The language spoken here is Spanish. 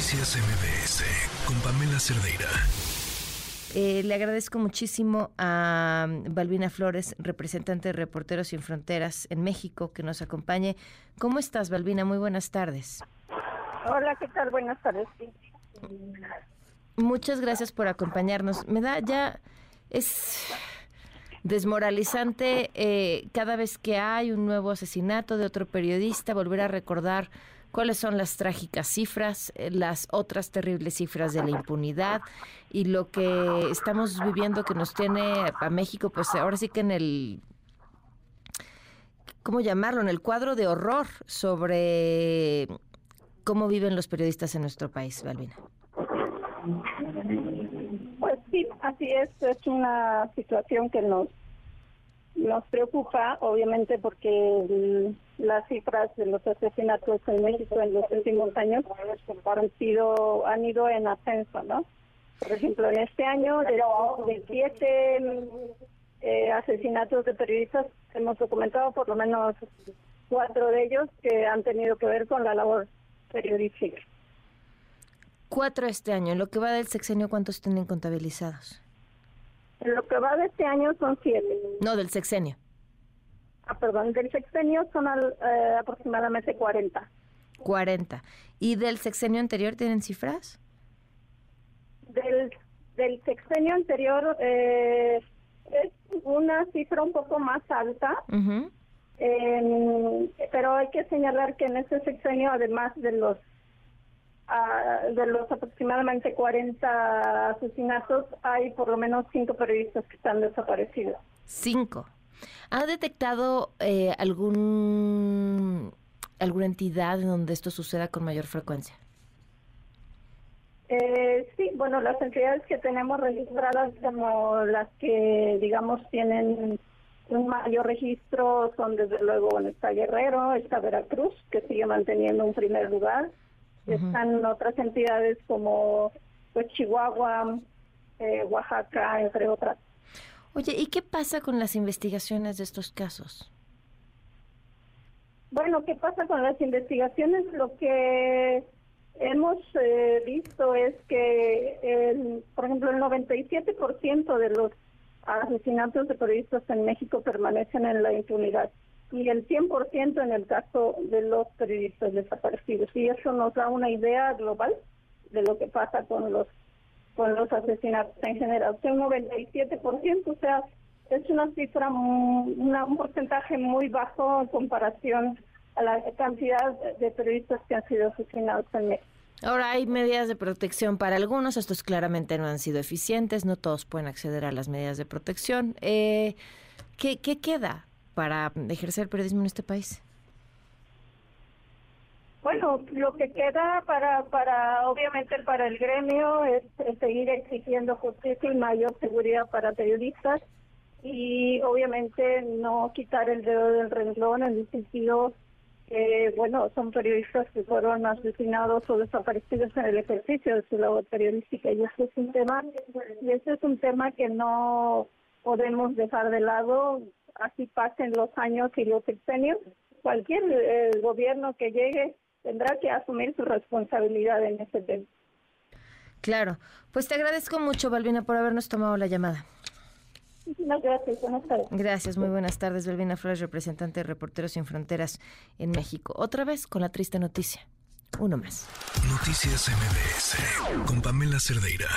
Noticias MBS con Pamela Cerdeira. Eh, le agradezco muchísimo a Balbina Flores, representante de Reporteros Sin Fronteras en México, que nos acompañe. ¿Cómo estás, Balbina? Muy buenas tardes. Hola, ¿qué tal? Buenas tardes. Muchas gracias por acompañarnos. Me da ya... Es desmoralizante eh, cada vez que hay un nuevo asesinato de otro periodista, volver a recordar cuáles son las trágicas cifras, eh, las otras terribles cifras de la impunidad y lo que estamos viviendo que nos tiene a México, pues ahora sí que en el, ¿cómo llamarlo? En el cuadro de horror sobre cómo viven los periodistas en nuestro país, Balbina. Pues sí, así es, es una situación que nos nos preocupa, obviamente, porque las cifras de los asesinatos en México en los últimos años han sido han ido en ascenso, ¿no? Por ejemplo, en este año de, siete eh, asesinatos de periodistas hemos documentado por lo menos cuatro de ellos que han tenido que ver con la labor periodística. Cuatro este año. En lo que va del sexenio, ¿cuántos tienen contabilizados? Que va de este año son siete. No, del sexenio. Ah, perdón, del sexenio son eh, aproximadamente 40. 40. ¿Y del sexenio anterior tienen cifras? Del, del sexenio anterior eh, es una cifra un poco más alta, pero hay que señalar que en ese sexenio, además de los de los aproximadamente 40 asesinatos, hay por lo menos cinco periodistas que están desaparecidos. Cinco. ¿Ha detectado eh, algún alguna entidad donde esto suceda con mayor frecuencia? Eh, sí, bueno, las entidades que tenemos registradas como las que, digamos, tienen un mayor registro son desde luego, bueno, está Guerrero, está Veracruz, que sigue manteniendo un primer lugar, están otras entidades como pues Chihuahua, eh, Oaxaca, entre otras. Oye, ¿y qué pasa con las investigaciones de estos casos? Bueno, ¿qué pasa con las investigaciones? Lo que hemos eh, visto es que, el, por ejemplo, el 97% de los asesinatos de periodistas en México permanecen en la impunidad y el 100% en el caso de los periodistas desaparecidos. Y eso nos da una idea global de lo que pasa con los con los asesinatos en general. Un 97%, o sea, es una cifra, un porcentaje muy bajo en comparación a la cantidad de periodistas que han sido asesinados en México. Ahora hay medidas de protección para algunos, estos claramente no han sido eficientes, no todos pueden acceder a las medidas de protección. Eh, ¿qué, ¿Qué queda para ejercer periodismo en este país? Bueno, lo que queda para, para obviamente para el gremio es, seguir exigiendo justicia y mayor seguridad para periodistas y obviamente no quitar el dedo del renglón en el sentido que, bueno, son periodistas que fueron asesinados o desaparecidos en el ejercicio de su labor periodística y ese es un tema, y ese es un tema que no podemos dejar de lado, así pasen los años y los sexenios, cualquier eh, gobierno que llegue tendrá que asumir su responsabilidad en ese tema. Claro, pues te agradezco mucho, Balbina, por habernos tomado la llamada. Muchas gracias, buenas tardes. Gracias, muy buenas tardes, Balbina Flores, representante de Reporteros Sin Fronteras en México. Otra vez con la triste noticia, uno más. Noticias MBS con Pamela Cerdeira.